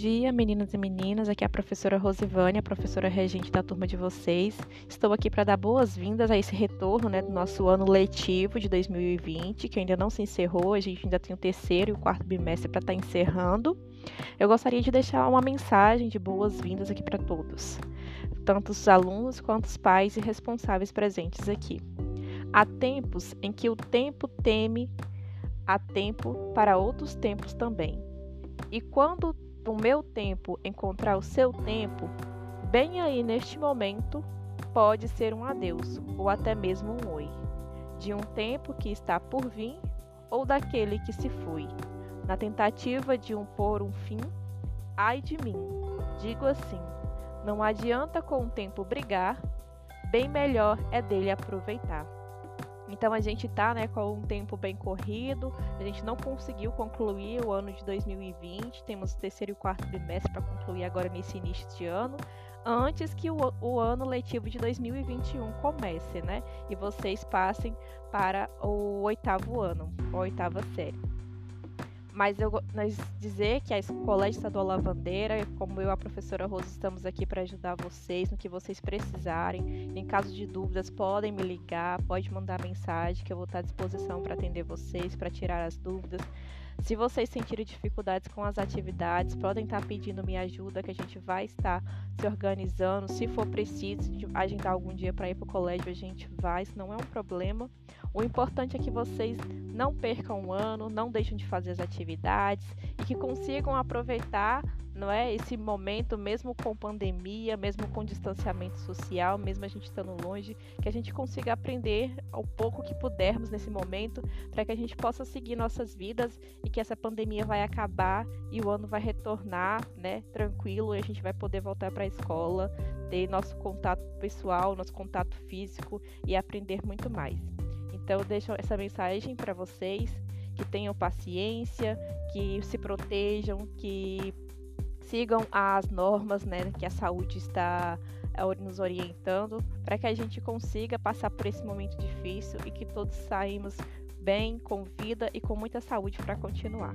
dia, meninas e meninas. Aqui é a professora Rosivânia, professora regente da turma de vocês. Estou aqui para dar boas-vindas a esse retorno né, do nosso ano letivo de 2020, que ainda não se encerrou, a gente ainda tem o terceiro e o quarto bimestre para estar tá encerrando. Eu gostaria de deixar uma mensagem de boas-vindas aqui para todos, tanto os alunos quanto os pais e responsáveis presentes aqui. Há tempos em que o tempo teme, há tempo para outros tempos também. E quando o meu tempo encontrar o seu tempo, bem aí neste momento, pode ser um adeus ou até mesmo um oi, de um tempo que está por vir ou daquele que se foi, na tentativa de um pôr um fim. Ai de mim, digo assim: não adianta com o tempo brigar, bem melhor é dele aproveitar. Então a gente está né, com um tempo bem corrido, a gente não conseguiu concluir o ano de 2020, temos o terceiro e quarto trimestre para concluir agora nesse início de ano, antes que o, o, ano letivo de 2021 comece, né? E vocês passem para o oitavo ano, a oitava série. Mas eu nós dizer que a Colégio Estadual Lavandeira, como eu a professora Rosa, estamos aqui para ajudar vocês no que vocês precisarem. Em caso de dúvidas, podem me ligar, pode mandar mensagem que eu vou estar à disposição para atender vocês, para tirar as dúvidas. Se vocês sentirem dificuldades com as atividades, podem estar pedindo minha ajuda, que a gente vai estar se organizando. Se for preciso agendar algum dia para ir para o colégio, a gente vai, isso não é um problema. O importante é que vocês não percam o ano, não deixem de fazer as atividades e que consigam aproveitar não é esse momento mesmo com pandemia, mesmo com distanciamento social, mesmo a gente estando longe, que a gente consiga aprender o pouco que pudermos nesse momento, para que a gente possa seguir nossas vidas e que essa pandemia vai acabar e o ano vai retornar, né, tranquilo, e a gente vai poder voltar para a escola, ter nosso contato pessoal, nosso contato físico e aprender muito mais. Então, deixo essa mensagem para vocês que tenham paciência, que se protejam, que sigam as normas né, que a saúde está eh, nos orientando, para que a gente consiga passar por esse momento difícil e que todos saímos bem, com vida e com muita saúde para continuar.